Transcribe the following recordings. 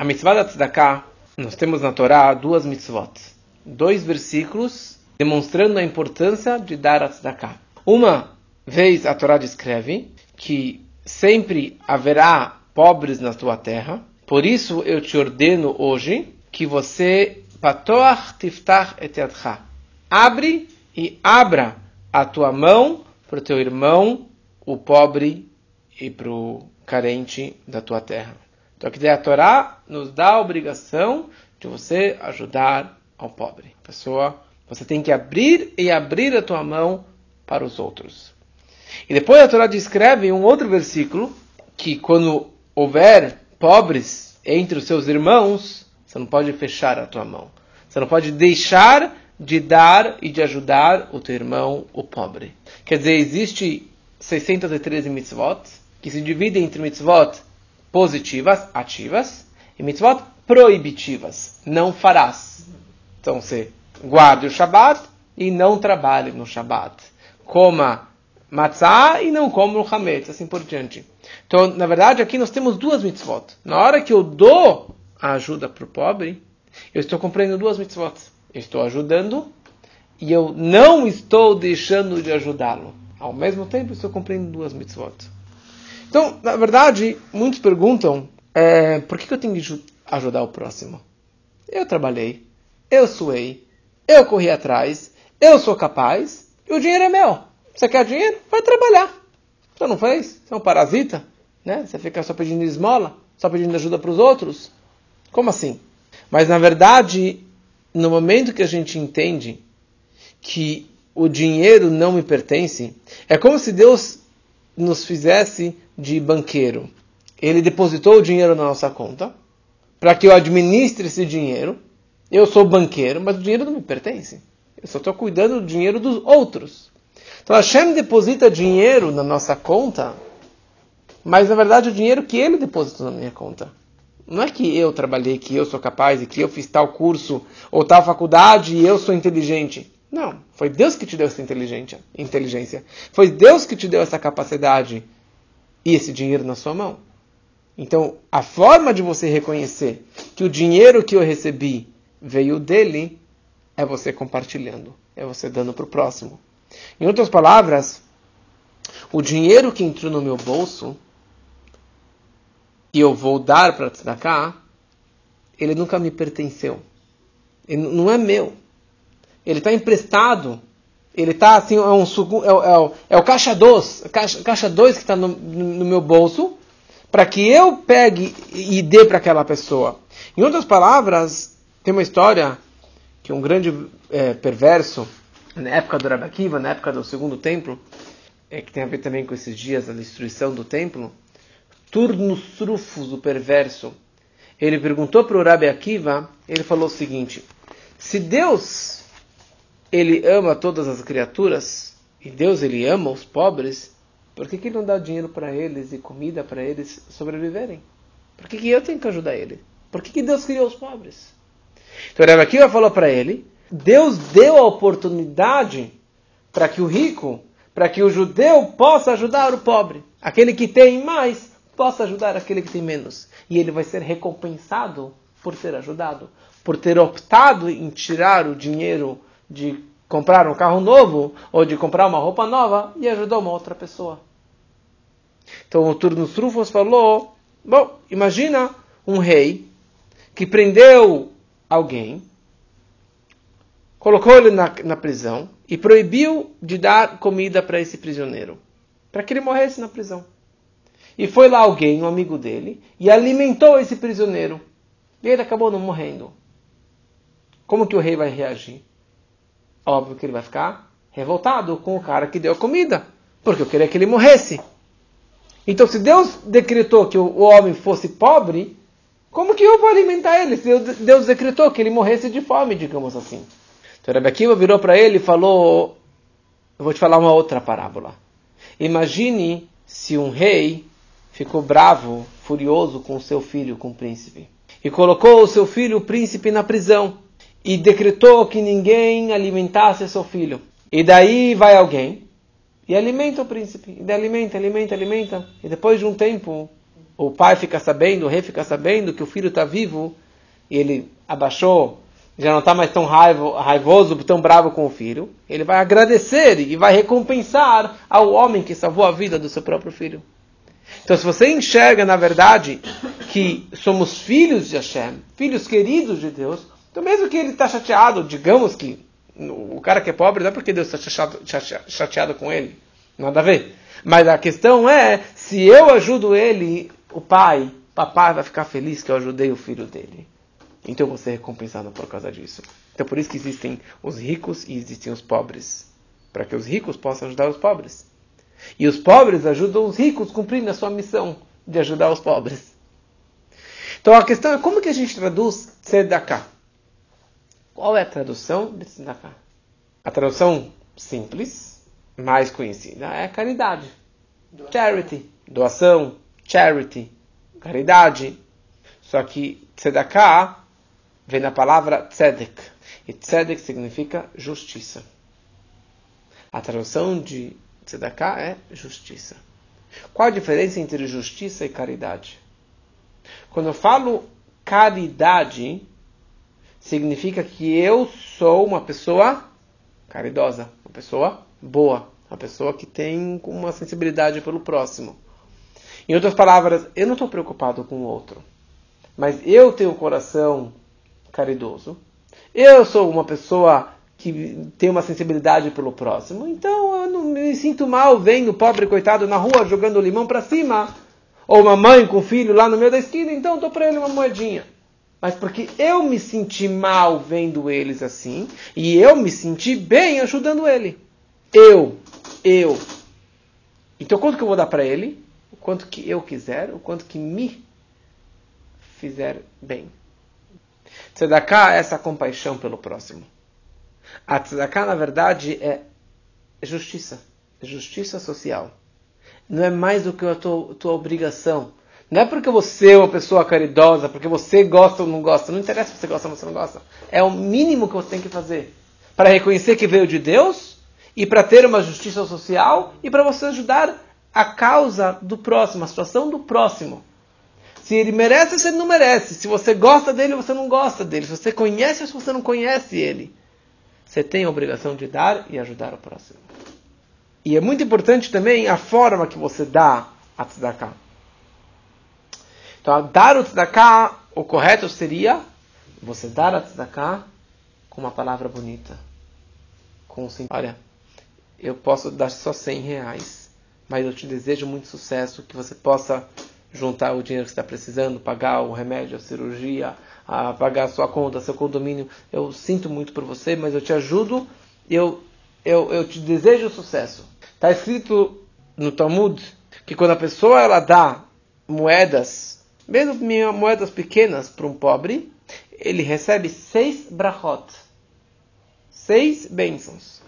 A mitzvah da tzedakah, nós temos na Torá duas mitzvot. Dois versículos demonstrando a importância de dar a tzedakah. Uma vez a Torá descreve que sempre haverá pobres na tua terra, por isso eu te ordeno hoje que você patoach tiftach et. Abre e abra a tua mão para o teu irmão, o pobre e para o carente da tua terra. Então aqui a Torá nos dá a obrigação de você ajudar ao pobre. Pessoa, você tem que abrir e abrir a tua mão para os outros. E depois a Torá descreve um outro versículo que quando houver pobres entre os seus irmãos, você não pode fechar a tua mão. Você não pode deixar de dar e de ajudar o teu irmão, o pobre. Quer dizer, existe 613 mitzvot que se dividem entre mitzvot positivas, ativas, e mitzvot proibitivas. Não farás. Então você guarde o Shabat e não trabalhe no Shabat. Coma matzah e não coma o hametz, assim por diante. Então, na verdade, aqui nós temos duas mitzvot. Na hora que eu dou a ajuda para o pobre, eu estou cumprindo duas mitzvot. Eu estou ajudando e eu não estou deixando de ajudá-lo. Ao mesmo tempo, estou cumprindo duas mitzvot. Então, na verdade, muitos perguntam é, por que, eu tenho que ajudar o próximo? Eu trabalhei, eu suei, eu corri atrás, eu sou capaz e o dinheiro é meu. Você quer dinheiro? Vai trabalhar. Você não fez? Você é um parasita? Né? Você fica só pedindo esmola? Só pedindo ajuda para os outros? Como assim? Mas na verdade, no momento que a gente entende que o dinheiro não me pertence, é como se Deus nos fizesse de banqueiro. Ele depositou o dinheiro na nossa conta para que eu administre esse dinheiro. Eu sou banqueiro, mas o dinheiro não me pertence. Eu só estou cuidando do dinheiro dos outros. Então Hashem deposita dinheiro na nossa conta, mas na verdade o dinheiro que ele depositou na minha conta. Não é que eu trabalhei, que eu sou capaz, e que eu fiz tal curso ou tal faculdade e eu sou inteligente. Não, foi Deus que te deu essa inteligência. Foi Deus que te deu essa capacidade e esse dinheiro na sua mão. Então, a forma de você reconhecer que o dinheiro que eu recebi veio dele é você compartilhando, é você dando para o próximo. Em outras palavras, o dinheiro que entrou no meu bolso e eu vou dar para cá, ele nunca me pertenceu. Ele não é meu. Ele está emprestado. Ele está assim, é, um, é, é, é o caixa 2, caixa, caixa que está no, no meu bolso, para que eu pegue e dê para aquela pessoa. Em outras palavras, tem uma história que um grande é, perverso, na época do Rabbi Akiva, na época do segundo templo, é, que tem a ver também com esses dias da destruição do templo, Turnus Trufus, o perverso, ele perguntou para o Rabi Akiva, ele falou o seguinte, se Deus, ele ama todas as criaturas, e Deus, ele ama os pobres, por que, que ele não dá dinheiro para eles e comida para eles sobreviverem? Por que, que eu tenho que ajudar ele? Por que, que Deus criou os pobres? Então Rabi Akiva falou para ele, Deus deu a oportunidade para que o rico, para que o judeu possa ajudar o pobre. Aquele que tem mais, possa ajudar aquele que tem menos. E ele vai ser recompensado por ter ajudado, por ter optado em tirar o dinheiro de comprar um carro novo ou de comprar uma roupa nova e ajudar uma outra pessoa. Então o Turnos Trufos falou: Bom, imagina um rei que prendeu alguém, colocou ele na, na prisão e proibiu de dar comida para esse prisioneiro, para que ele morresse na prisão. E foi lá alguém, um amigo dele, e alimentou esse prisioneiro. E ele acabou não morrendo. Como que o rei vai reagir? Óbvio que ele vai ficar revoltado com o cara que deu a comida, porque eu queria que ele morresse. Então, se Deus decretou que o homem fosse pobre, como que eu vou alimentar ele? Se Deus decretou que ele morresse de fome, digamos assim. Então, Rebbe Akiva virou para ele e falou: Eu vou te falar uma outra parábola. Imagine se um rei ficou bravo, furioso com seu filho, com o príncipe. E colocou o seu filho, o príncipe, na prisão. E decretou que ninguém alimentasse seu filho. E daí vai alguém e alimenta o príncipe. E alimenta, alimenta, alimenta. E depois de um tempo, o pai fica sabendo, o rei fica sabendo que o filho está vivo, e ele abaixou, já não está mais tão raivo, raivoso, tão bravo com o filho, ele vai agradecer e vai recompensar ao homem que salvou a vida do seu próprio filho. Então, se você enxerga, na verdade, que somos filhos de Hashem, filhos queridos de Deus, então mesmo que ele está chateado, digamos que o cara que é pobre não é porque Deus está chateado, chateado com ele, nada a ver. Mas a questão é, se eu ajudo ele, o pai, papai vai ficar feliz que eu ajudei o filho dele. Então eu vou ser recompensado por causa disso. Então por isso que existem os ricos e existem os pobres. Para que os ricos possam ajudar os pobres. E os pobres ajudam os ricos cumprindo a sua missão de ajudar os pobres. Então a questão é como que a gente traduz tzedakah? Qual é a tradução de tzedakah? A tradução simples, mais conhecida, é caridade. Charity, doação, charity, caridade. Só que tzedakah vem da palavra tzedek. E tzedek significa justiça. A tradução de tzedakah é justiça. Qual a diferença entre justiça e caridade? Quando eu falo caridade, significa que eu sou uma pessoa caridosa, uma pessoa boa, uma pessoa que tem uma sensibilidade pelo próximo. Em outras palavras, eu não estou preocupado com o outro, mas eu tenho um coração caridoso. Eu sou uma pessoa que tem uma sensibilidade pelo próximo, então eu não me sinto mal vendo o pobre coitado na rua jogando limão para cima ou uma mãe com filho lá no meio da esquina, então eu dou para ele uma moedinha. Mas porque eu me senti mal vendo eles assim, e eu me senti bem ajudando ele. Eu, eu. Então quanto que eu vou dar para ele? O quanto que eu quiser, o quanto que me fizer bem. Tzedakah é essa compaixão pelo próximo. A tzedakah, na verdade, é justiça. É justiça social não é mais do que a tua, tua obrigação. Não é porque você é uma pessoa caridosa, porque você gosta ou não gosta. Não interessa se você gosta ou você não gosta. É o mínimo que você tem que fazer. Para reconhecer que veio de Deus, e para ter uma justiça social, e para você ajudar a causa do próximo, a situação do próximo. Se ele merece ou se ele não merece. Se você gosta dele ou você não gosta dele. Se você conhece ou se você não conhece ele. Você tem a obrigação de dar e ajudar o próximo. E é muito importante também a forma que você dá a tzedakah. Então, dar o tzedakah, o correto seria você dar a tzedakah com uma palavra bonita. Com sim, olha, eu posso dar só 100 reais, mas eu te desejo muito sucesso, que você possa juntar o dinheiro que está precisando, pagar o remédio, a cirurgia, a pagar a sua conta, seu condomínio. Eu sinto muito por você, mas eu te ajudo, eu, eu, eu te desejo sucesso. Está escrito no Talmud que quando a pessoa ela dá moedas, mesmo moedas pequenas para um pobre, ele recebe seis brachot, seis bênçãos.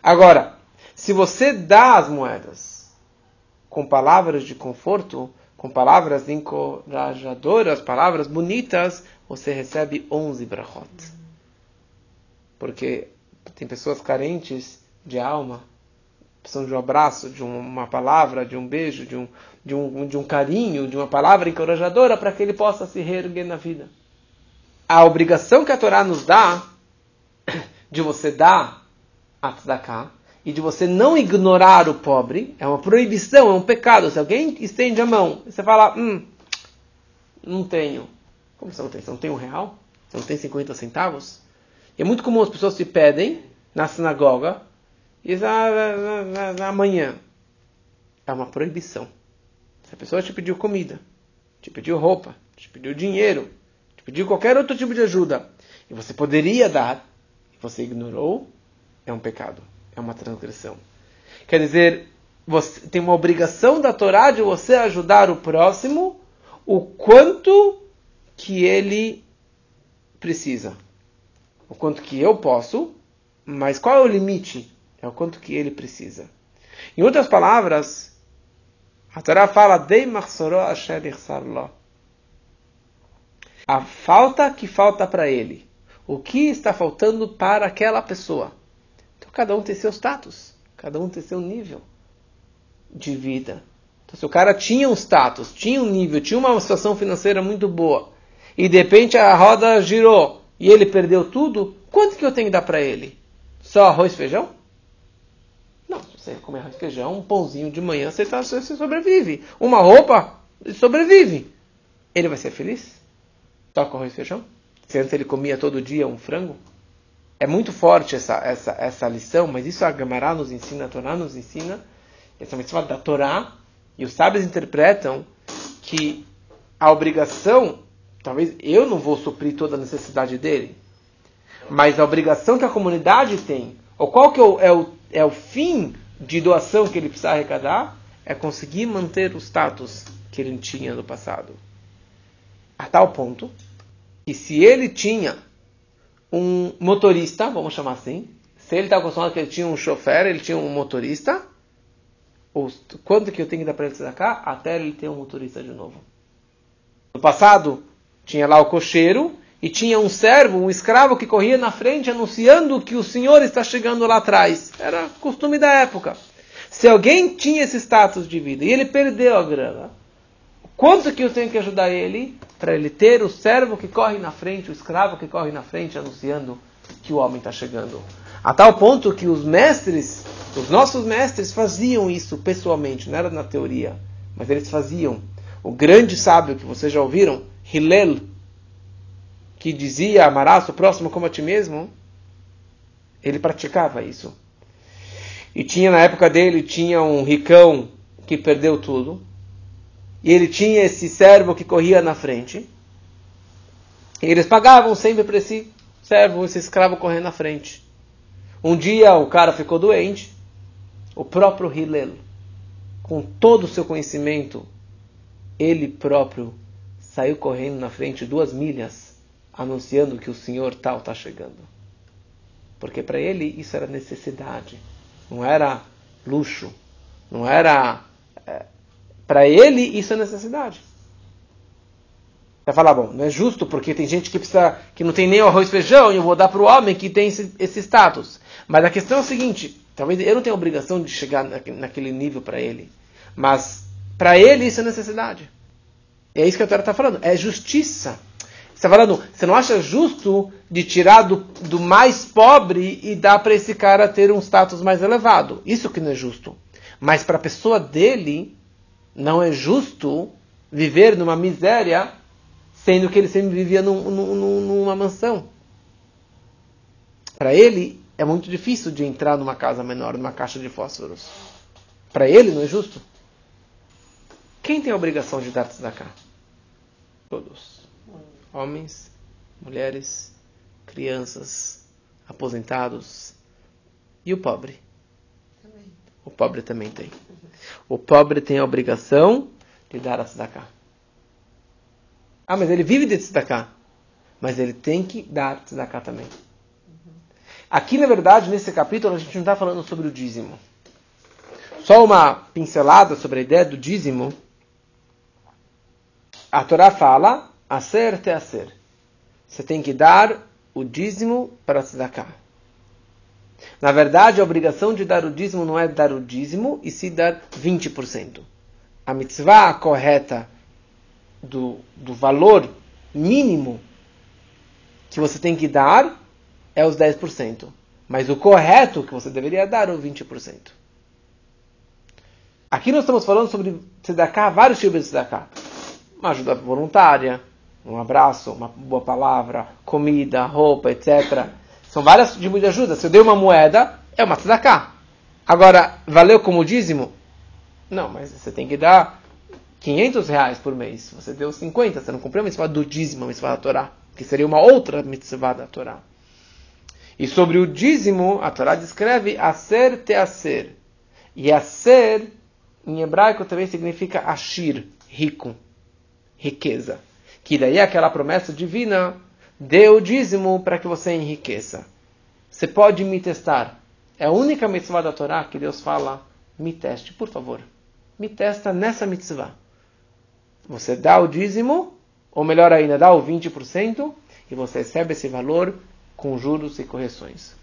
Agora, se você dá as moedas com palavras de conforto, com palavras encorajadoras, palavras bonitas, você recebe 11 brachot. Porque tem pessoas carentes de alma precisam de um abraço, de uma palavra, de um beijo, de um, de um, de um carinho, de uma palavra encorajadora para que ele possa se reerguer na vida. A obrigação que a Torá nos dá de você dar a tzedakah e de você não ignorar o pobre é uma proibição, é um pecado. Se alguém estende a mão e você fala, hum, não tenho. Como você não tem? Você não tem um real? Você não tem 50 centavos? E é muito comum as pessoas se pedem na sinagoga isso amanhã. É uma proibição. Se a pessoa te pediu comida, te pediu roupa, te pediu dinheiro, te pediu qualquer outro tipo de ajuda, e você poderia dar, e você ignorou, é um pecado, é uma transgressão. Quer dizer, você tem uma obrigação da Torá de você ajudar o próximo o quanto que ele precisa. O quanto que eu posso, mas qual é o limite é o quanto que ele precisa. Em outras palavras, a Torá fala A falta que falta para ele. O que está faltando para aquela pessoa. Então cada um tem seu status, cada um tem seu nível de vida. Então, se o cara tinha um status, tinha um nível, tinha uma situação financeira muito boa, e de repente a roda girou e ele perdeu tudo, quanto que eu tenho que dar para ele? Só arroz e feijão? Você comer arroz e feijão, um pãozinho de manhã, você, tá, você sobrevive. Uma roupa, sobrevive. Ele vai ser feliz? Só com arroz e feijão? Se antes ele comia todo dia um frango? É muito forte essa, essa, essa lição, mas isso a Gamará nos ensina, a Torá nos ensina, essa mitzvah da Torá, e os sábios interpretam que a obrigação, talvez eu não vou suprir toda a necessidade dele, mas a obrigação que a comunidade tem, ou qual que é o, é o, é o fim de doação que ele precisa arrecadar, é conseguir manter o status que ele tinha no passado. A tal ponto que se ele tinha um motorista, vamos chamar assim, se ele está acostumado que ele tinha um chofer, ele tinha um motorista, quanto que eu tenho que dar para ele cá? Até ele ter um motorista de novo. No passado, tinha lá o cocheiro e tinha um servo, um escravo que corria na frente anunciando que o senhor está chegando lá atrás. Era costume da época. Se alguém tinha esse status de vida e ele perdeu a grana, quanto que eu tenho que ajudar ele para ele ter o servo que corre na frente, o escravo que corre na frente anunciando que o homem está chegando? A tal ponto que os mestres, os nossos mestres faziam isso pessoalmente, não era na teoria, mas eles faziam. O grande sábio que vocês já ouviram, Hillel, que dizia amarás o próximo como a ti mesmo, ele praticava isso. E tinha na época dele, tinha um ricão que perdeu tudo, e ele tinha esse servo que corria na frente, e eles pagavam sempre para esse servo, esse escravo correndo na frente. Um dia o cara ficou doente, o próprio Hillel, com todo o seu conhecimento, ele próprio saiu correndo na frente duas milhas, anunciando que o senhor tal está chegando. Porque para ele isso era necessidade, não era luxo, não era. É, para ele isso é necessidade. Vai falar, bom, não é justo porque tem gente que precisa, que não tem nem arroz e feijão e eu vou dar para o homem que tem esse, esse status. Mas a questão é o seguinte: talvez eu não tenha obrigação de chegar naquele nível para ele, mas para ele isso é necessidade. E é isso que a Torá está falando: é justiça. Está falando, você não acha justo de tirar do, do mais pobre e dar para esse cara ter um status mais elevado? Isso que não é justo. Mas para a pessoa dele, não é justo viver numa miséria, sendo que ele sempre vivia num, num, numa mansão. Para ele, é muito difícil de entrar numa casa menor, numa caixa de fósforos. Para ele não é justo. Quem tem a obrigação de dar tzedakah? Todos. Homens, mulheres, crianças, aposentados e o pobre. O pobre também tem. O pobre tem a obrigação de dar a tzedakah. Ah, mas ele vive de tzedakah. Mas ele tem que dar tzedakah também. Aqui, na verdade, nesse capítulo, a gente não está falando sobre o dízimo. Só uma pincelada sobre a ideia do dízimo. A Torá fala, acer te acer. Você tem que dar o dízimo para tzedakah. Na verdade, a obrigação de dar o dízimo não é dar o dízimo, e sim dar 20%. A mitzvah correta do, do valor mínimo que você tem que dar é os 10%. Mas o correto que você deveria dar é o 20%. Aqui nós estamos falando sobre tzedakah, vários tipos de tzedakah. Uma ajuda voluntária, um abraço, uma boa palavra, comida, roupa, etc. São vários tipos de ajuda. Se eu dei uma moeda, é uma tzedakah. Agora, valeu como dízimo? Não, mas você tem que dar 500 reais por mês. Você deu 50, você não cumpriu a mitzvah do dízimo, a mitzvah da Torá, que seria uma outra mitzvah da Torá. E sobre o dízimo, a Torá descreve aser te aser. E aser, em hebraico, também significa ashir, rico, riqueza. Que daí é aquela promessa divina, dê o dízimo para que você enriqueça. Você pode me testar. É a única mitzvah da Torá que Deus fala, me teste, por favor. Me testa nessa mitzvah. Você dá o dízimo, ou melhor ainda, dá o 20%, e você recebe esse valor com juros e correções.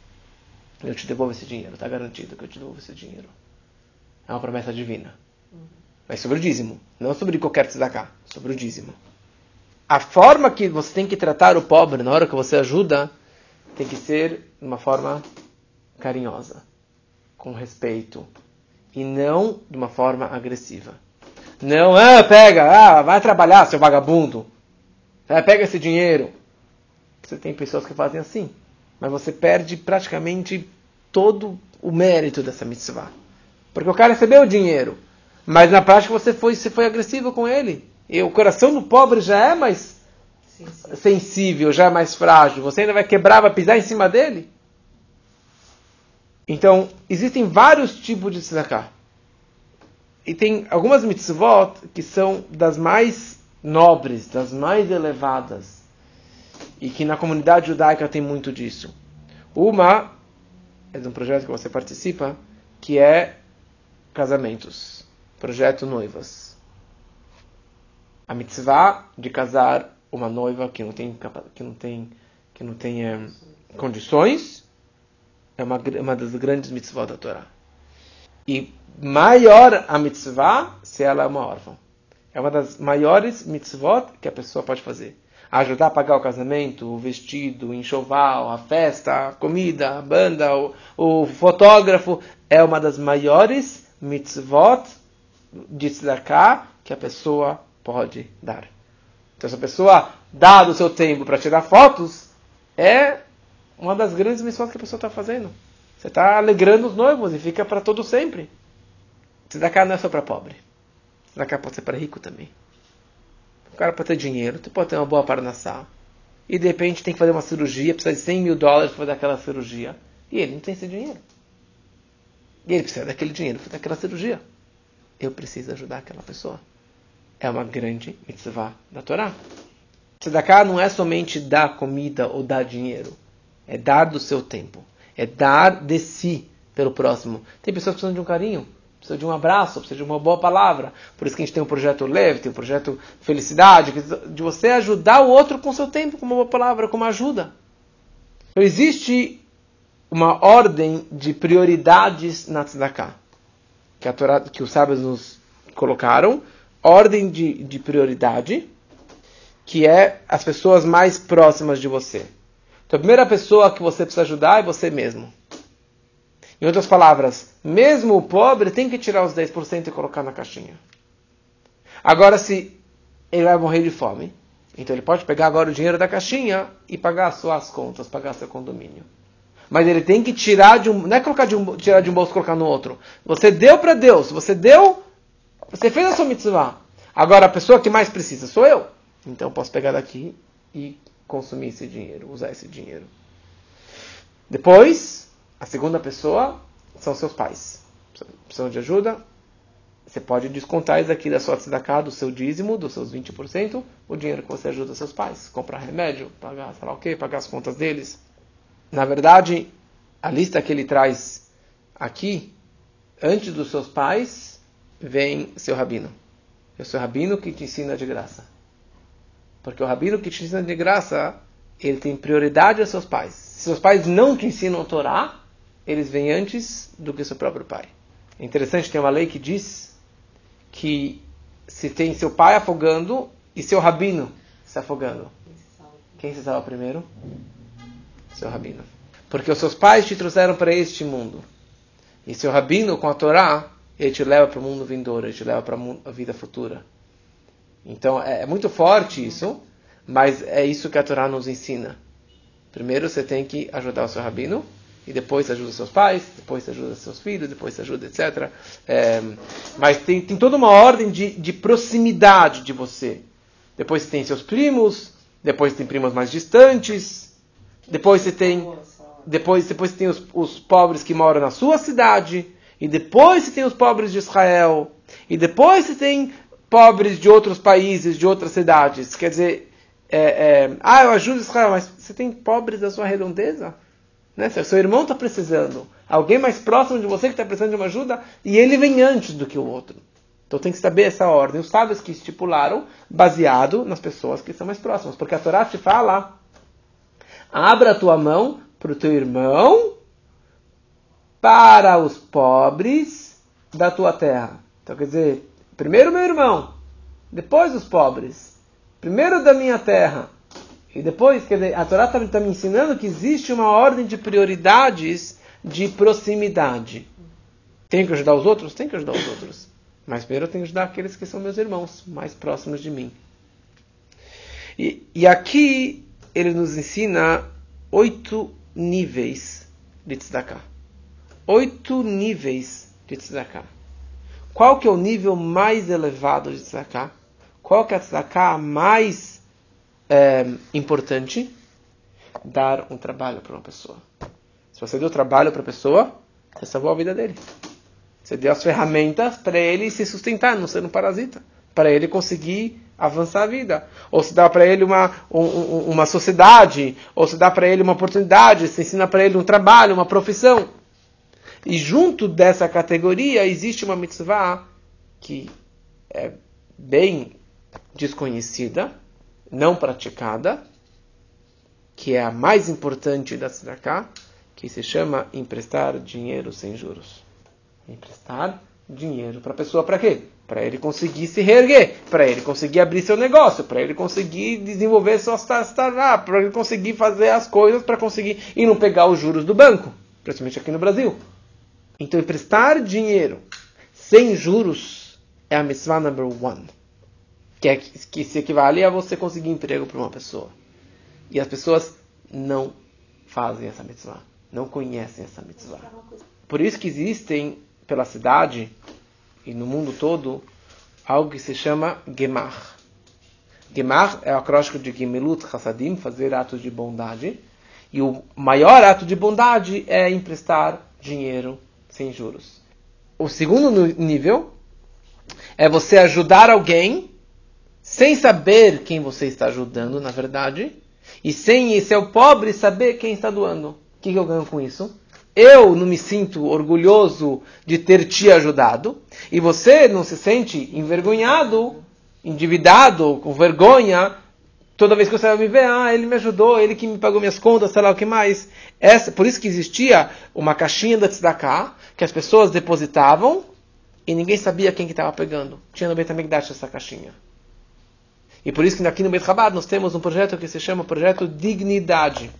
Eu te devolvo esse dinheiro, está garantido que eu te devolvo esse dinheiro. É uma promessa divina. mas sobre o dízimo, não sobre qualquer tzedakah, sobre o dízimo. A forma que você tem que tratar o pobre na hora que você ajuda tem que ser de uma forma carinhosa, com respeito, e não de uma forma agressiva. Não, ah, pega, ah, vai trabalhar, seu vagabundo. Ah, pega esse dinheiro. Você tem pessoas que fazem assim, mas você perde praticamente todo o mérito dessa mitzvah. Porque o cara recebeu o dinheiro, mas na prática você foi, você foi agressivo com ele. E o coração do pobre já é mais sensível. sensível, já é mais frágil. Você ainda vai quebrar, vai pisar em cima dele? Então, existem vários tipos de tzedakah. E tem algumas mitzvot que são das mais nobres, das mais elevadas. E que na comunidade judaica tem muito disso. Uma é de um projeto que você participa, que é casamentos. Projeto Noivas. A mitzvah de casar uma noiva que não tem, que não tem, que não tem é, condições é uma, uma das grandes mitzvot da Torá. E maior a mitzvah se ela é uma órfã. É uma das maiores mitzvot que a pessoa pode fazer. Ajudar a pagar o casamento, o vestido, o enxoval, a festa, a comida, a banda, o, o fotógrafo. É uma das maiores mitzvot de tzedakah que a pessoa pode dar. Então, se a pessoa dá do seu tempo para tirar fotos, é uma das grandes missões que a pessoa está fazendo. Você está alegrando os noivos e fica para todo sempre. Tzedakah não é só para pobre. Tzedakah pode ser para rico também. O cara pode ter dinheiro, você pode ter uma boa parnassá. E de repente tem que fazer uma cirurgia, precisa de 100 mil dólares para fazer aquela cirurgia. E ele não tem esse dinheiro. E ele precisa daquele dinheiro para fazer aquela cirurgia. Eu preciso ajudar aquela pessoa. É uma grande mitzvah da Torá. Tzedakah não é somente dar comida ou dar dinheiro é dar do seu tempo, é dar de si pelo próximo. Tem pessoas que precisam de um carinho, precisam de um abraço, precisam de uma boa palavra. Por isso que a gente tem um projeto leve, tem um projeto felicidade, de você ajudar o outro com seu tempo, com uma boa palavra, com uma ajuda. Então existe uma ordem de prioridades na tzedakah, que, a Torá, que os sábios nos colocaram, ordem de, de prioridade, que é as pessoas mais próximas de você. Então a primeira pessoa que você precisa ajudar é você mesmo. Em outras palavras, mesmo o pobre tem que tirar os 10% e colocar na caixinha. Agora, se ele vai morrer de fome, então ele pode pegar agora o dinheiro da caixinha e pagar suas contas, pagar seu condomínio. Mas ele tem que tirar de um. Não é colocar de um, tirar de um bolso e colocar no outro. Você deu para Deus. Você deu. Você fez a sua mitzvah. Agora a pessoa que mais precisa sou eu. Então eu posso pegar daqui e consumir esse dinheiro, usar esse dinheiro. Depois, a segunda pessoa são seus pais. Precisam de ajuda? Você pode descontar isso aqui da sua tzedakah, do seu dízimo, dos seus 20%, o dinheiro que você ajuda seus pais. Comprar remédio, pagar, sei lá o quê, pagar as contas deles. Na verdade, a lista que ele traz aqui, antes dos seus pais, vem seu rabino. É o seu rabino que te ensina de graça. Porque o rabino que te ensina de graça, ele tem prioridade aos seus pais. Se seus pais não te ensinam a Torá, eles vêm antes do que seu próprio pai. É interessante, tem uma lei que diz que se tem seu pai afogando e seu rabino se afogando, quem se salva primeiro? Seu rabino. Porque os seus pais te trouxeram para este mundo. E seu rabino, com a Torá, ele te leva para o mundo vindouro, ele te leva para a vida futura. Então é, é muito forte isso, mas é isso que a Torá nos ensina. Primeiro você tem que ajudar o seu rabino, e depois ajuda seus pais, depois ajuda seus filhos, depois ajuda, etc. É, mas tem, tem toda uma ordem de, de proximidade de você. Depois você tem seus primos, depois tem primos mais distantes, depois você tem depois, depois você tem os, os pobres que moram na sua cidade, e depois você tem os pobres de Israel, e depois você tem pobres de outros países, de outras cidades. Quer dizer, é, é, ah, eu ajudo Israel, mas você tem pobres da sua redondeza? Né? Seu irmão está precisando, alguém mais próximo de você que está precisando de uma ajuda, e ele vem antes do que o outro. Então tem que saber essa ordem. Os sábios que estipularam, baseado nas pessoas que são mais próximas. Porque a Torá te fala: abra a tua mão para o teu irmão, para os pobres da tua terra. Então quer dizer, primeiro meu irmão, depois os pobres, primeiro da minha terra, e depois, quer dizer, a Torá está tá me ensinando que existe uma ordem de prioridades de proximidade. Tenho que ajudar os outros? Tenho que ajudar os outros. Mas primeiro eu tenho que ajudar aqueles que são meus irmãos, mais próximos de mim. E, e aqui ele nos ensina oito níveis de tzedakah. Oito níveis de tzedakah. Qual que é o nível mais elevado de tzedakah? Qual que é a tzedakah mais é, importante? Dar um trabalho para uma pessoa. Se você deu trabalho para a pessoa, você salvou a vida dele. Você deu as ferramentas para ele se sustentar, não ser um parasita. Para ele conseguir avançar a vida. Ou se dá para ele uma, um, uma sociedade, ou se dá para ele uma oportunidade, se ensina para ele um trabalho, uma profissão. E junto dessa categoria existe uma mitzvah que é bem desconhecida, não praticada, que é a mais importante da tzedakah, que se chama emprestar dinheiro sem juros. Emprestar dinheiro para a pessoa para quê? Para ele conseguir se reerguer, para ele conseguir abrir seu negócio, para ele conseguir desenvolver sua startup, para ele conseguir fazer as coisas para conseguir e não pegar os juros do banco, principalmente aqui no Brasil. Então, emprestar dinheiro sem juros é a mitzvah number one, que, é, que se equivale a você conseguir emprego para uma pessoa. E as pessoas não fazem essa mitzvah, não conhecem essa mitzvah. Por isso que existem pela cidade e no mundo todo algo que se chama Gemar. Gemar é o acróstico de Gemilut Hasadim, fazer atos de bondade. E o maior ato de bondade é emprestar dinheiro sem juros. O segundo nível é você ajudar alguém sem saber quem você está ajudando, na verdade, e sem esse é pobre saber quem está doando. O que eu ganho com isso? eu não me sinto orgulhoso de ter te ajudado, e você não se sente envergonhado, endividado, com vergonha, toda vez que você vai me ver, ah, ele me ajudou, ele que me pagou minhas contas, sei lá o que mais. Essa, por isso que existia uma caixinha da Tzedakah, que as pessoas depositavam, e ninguém sabia quem que estava pegando. Tinha no Beit essa caixinha. E por isso que aqui no Beit Chabad nós temos um projeto que se chama Projeto Dignidade,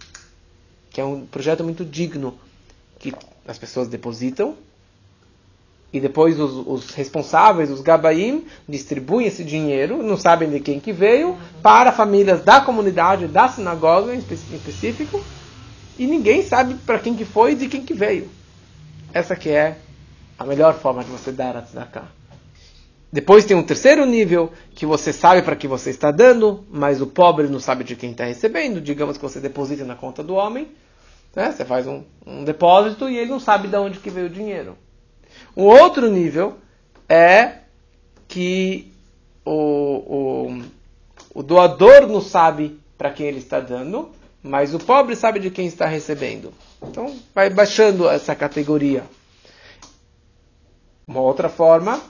que é um projeto muito digno, que as pessoas depositam e depois os, os, responsáveis, os gabaim, distribuem esse dinheiro, não sabem de quem que veio, para famílias da comunidade, da sinagoga em específico, e ninguém sabe para quem que foi e de quem que veio. Essa que é a melhor forma de você dar a tzedakah. Depois tem um terceiro nível, que você sabe para que você está dando, mas o pobre não sabe de quem está recebendo. Digamos que você deposita na conta do homem, né? Você faz um, um depósito e ele não sabe de onde que veio o dinheiro. Um outro nível é que o, o, o doador não sabe para quem ele está dando, mas o pobre sabe de quem está recebendo. Então, vai baixando essa categoria. Uma outra forma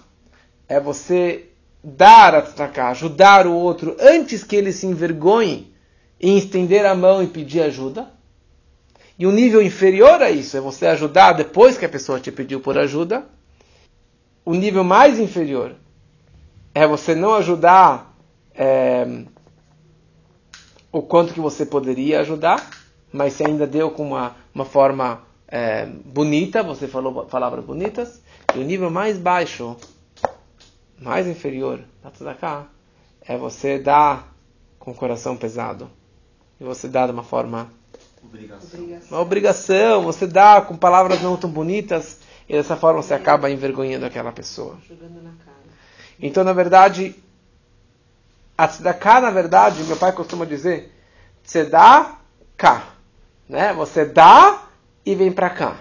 é você dar a tzedakah, ajudar o outro antes que ele se envergonhe em estender a mão e pedir ajuda. E um nível inferior a isso é você ajudar depois que a pessoa te pediu por ajuda. O nível mais inferior é você não ajudar é, o quanto que você poderia ajudar, mas se ainda deu com uma, uma forma é, bonita, você falou palavras bonitas. E o nível mais baixo, mais inferior da tzedakah, é você dar com o coração pesado. E você dar de uma forma Obrigação. Uma obrigação, você dá com palavras não tão bonitas e dessa forma você acaba envergonhando aquela pessoa. Então, na verdade, a tzedakah, na verdade, meu pai costuma dizer, cá, Né? Você dá e vem para cá.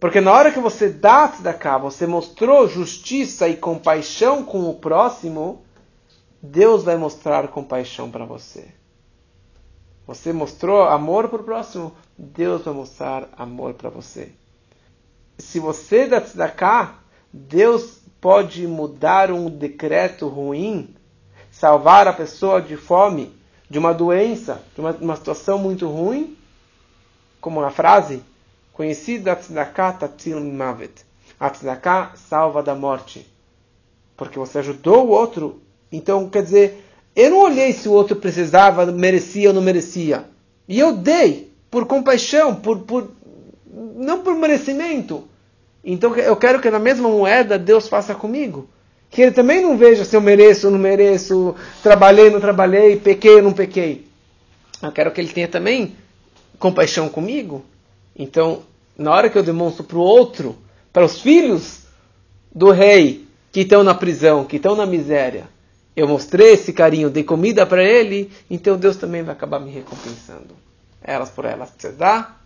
Porque na hora que você dá a tzedakah, você mostrou justiça e compaixão com o próximo, Deus vai mostrar compaixão para você. Você mostrou amor para o próximo, Deus vai mostrar amor para você. Se você dá tzedakah, Deus pode mudar um decreto ruim, salvar a pessoa de fome, de uma doença, de uma, uma situação muito ruim, como a frase conhecida, tzedakah tatil mavet. Tzedakah salva da morte. porque você ajudou o outro. Então, quer dizer, eu não olhei se o outro precisava, merecia ou não merecia. E eu dei por compaixão, por, por não por merecimento. Então eu quero que na mesma moeda Deus faça comigo. Que ele também não veja se eu mereço ou não mereço, trabalhei ou não trabalhei, pequei ou não pequei. Eu quero que ele tenha também compaixão comigo. Então, na hora que eu demonstro para o outro, para os filhos do rei que estão na prisão, que estão na miséria, eu mostrei esse carinho, dei comida para ele, então Deus também vai acabar me recompensando. Elas por elas, você dá,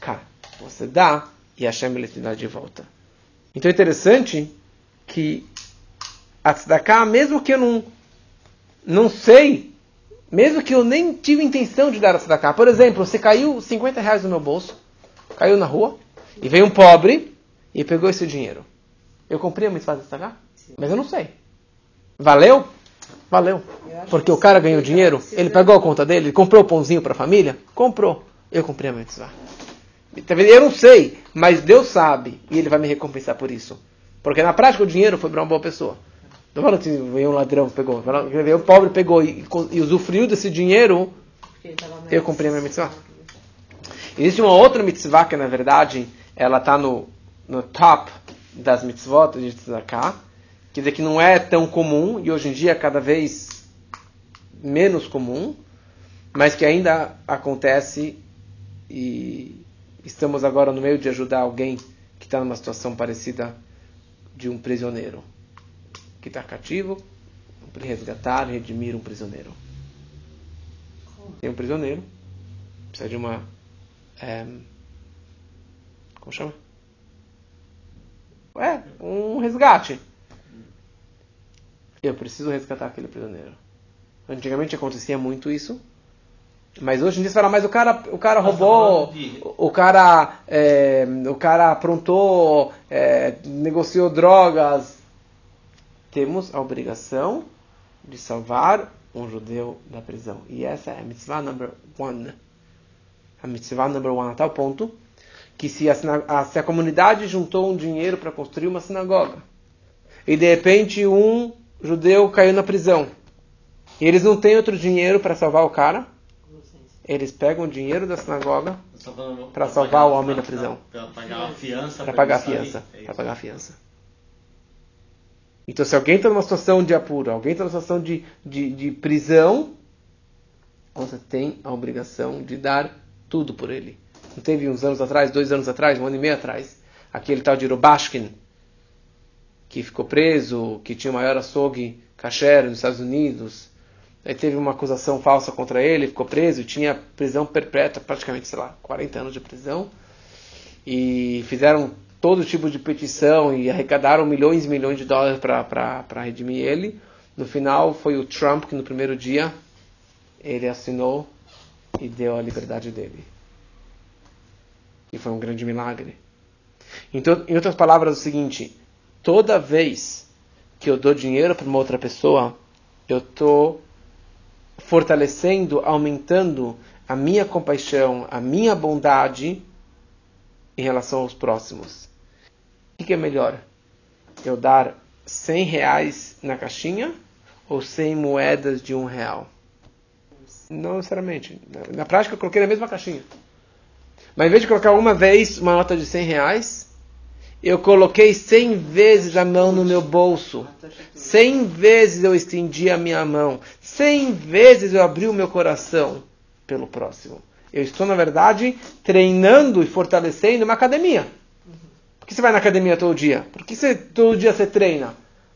cara, você dá, e Hashem ele te dá de volta. Então é interessante que a tzedakah, mesmo que eu não, não sei, mesmo que eu nem tive intenção de dar a tzedakah, por exemplo, você caiu 50 reais no meu bolso, caiu na rua, e veio um pobre e pegou esse dinheiro. Eu comprei a mitzvah de tzedakah? Mas eu não sei. Valeu? Valeu. Porque o cara ganhou dinheiro, ele pagou a conta dele, ele comprou o pãozinho para a família? Comprou. Eu comprei a mitzvah. Tá eu não sei, mas Deus sabe e Ele vai me recompensar por isso. Porque na prática o dinheiro foi para uma boa pessoa. Não fala assim, veio um ladrão, pegou. Veio um pobre, pegou e, e usufruiu desse dinheiro. Eu comprei a minha mitzvah. Existe uma outra mitzvah que, na verdade, ela está no, no top das mitzvot de tzedakah. Quer dizer que não é tão comum e hoje em dia é cada vez menos comum, mas que ainda acontece e estamos agora no meio de ajudar alguém que está numa situação parecida de um prisioneiro que está cativo, resgatar, redimir um prisioneiro. Tem um prisioneiro, precisa de uma. É, como chama? É, um resgate. Eu preciso resgatar aquele prisioneiro. Antigamente acontecia muito isso. Mas hoje em dia você fala, mas o cara, o cara roubou, o cara, é, o cara aprontou, é, negociou drogas. Temos a obrigação de salvar um judeu da prisão. E essa é a mitzvah number one. A mitzvah number one a tal ponto que se a, a, se a comunidade juntou um dinheiro para construir uma sinagoga e de repente um judeu caiu na prisão e eles não têm outro dinheiro para salvar o cara, eles pegam o dinheiro da sinagoga para salvar o homem da prisão. Para pagar a fiança. Para pagar a fiança. Para pagar a fiança. Então, se alguém está numa situação de apuro, alguém está numa situação de, de, de, prisão, você tem a obrigação de dar tudo por ele. Não teve uns anos atrás, dois anos atrás, um ano e meio atrás, aquele tal de Rubashkin, que ficou preso, que tinha o maior açougue kasher nos Estados Unidos, Aí teve uma acusação falsa contra ele, ficou preso, tinha prisão perpétua, praticamente, sei lá, 40 anos de prisão. E fizeram todo tipo de petição e arrecadaram milhões e milhões de dólares para redimir ele. No final, foi o Trump que, no primeiro dia, ele assinou e deu a liberdade dele. E foi um grande milagre. Então, em outras palavras, é o seguinte: toda vez que eu dou dinheiro para uma outra pessoa, eu estou fortalecendo, aumentando a minha compaixão, a minha bondade em relação aos próximos. O que é melhor? Eu dar 100 reais na caixinha ou 100 moedas de um real? Não necessariamente. Na prática, eu coloquei na mesma caixinha. Mas em vez de colocar uma vez uma nota de 100 reais, eu coloquei cem vezes a mão no meu bolso. Cem vezes eu estendi a minha mão. Cem vezes eu abri o meu coração pelo próximo. Eu estou, na verdade, treinando e fortalecendo uma academia. Por que você vai na academia todo dia? Por que você, todo dia você treina?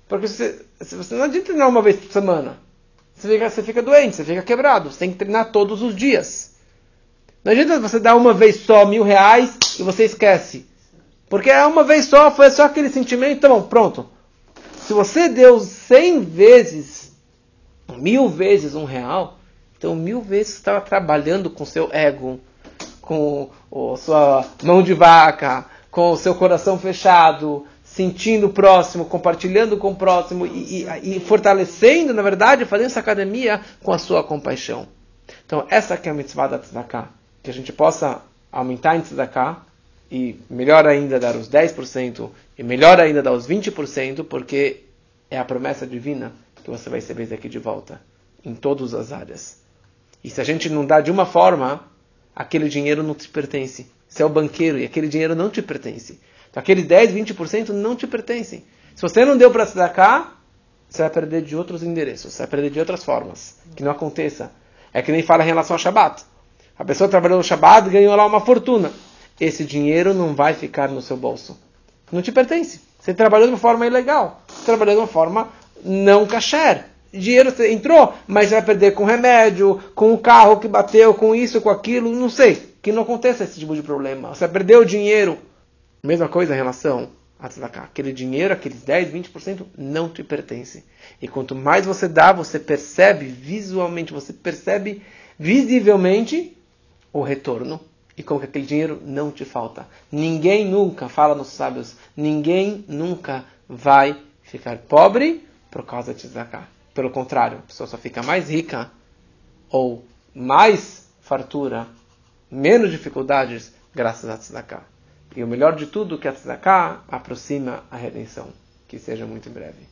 Porque você, você não adianta treinar uma vez por semana. Você fica, você fica doente, você fica quebrado. Você tem que treinar todos os dias. Não adianta você dar uma vez só mil reais e você esquece. Porque é uma vez só, foi só aquele sentimento, então pronto. Se você deu cem vezes, mil vezes um real, então mil vezes você estava trabalhando com seu ego, com a sua mão de vaca, com o seu coração fechado, sentindo o próximo, compartilhando com o próximo e, e, e, fortalecendo, na verdade, fazendo essa academia com a sua compaixão. Então, essa que é a mitzvah da tzedakah. Que a gente possa aumentar em tzedakah, e melhor ainda dar os 10%, e melhor ainda dar os 20%, porque é a promessa divina que você vai receber daqui de volta, em todas as áreas. E se a gente não dá de uma forma, aquele dinheiro não te pertence. Você é o banqueiro e aquele dinheiro não te pertence. Então, aqueles 10, 20% não te pertencem. Se você não deu para se dar cá, você vai perder de outros endereços, você vai perder de outras formas. Que não aconteça. É que nem fala em relação ao Shabat. A pessoa trabalhou no Shabat e ganhou lá uma fortuna. Esse dinheiro não vai ficar no seu bolso. Não te pertence. Você trabalhou de uma forma ilegal. Você trabalhou de uma forma não kasher. Dinheiro entrou, mas vai perder com remédio, com o carro que bateu, com isso, com aquilo, não sei. Que não aconteça esse tipo de problema. Você perdeu o dinheiro. Mesma coisa em relação a tzedakah. Aquele dinheiro, aqueles 10, 20% não te pertence. E quanto mais você dá, você percebe visualmente, você percebe visivelmente o retorno. E como que aquele dinheiro não te falta. Ninguém nunca, fala nos sábios, ninguém nunca vai ficar pobre por causa de tzedakah. Pelo contrário, a pessoa só fica mais rica ou mais fartura, menos dificuldades graças a tzedakah. E o melhor de tudo que a tzedakah aproxima a redenção. Que seja muito breve.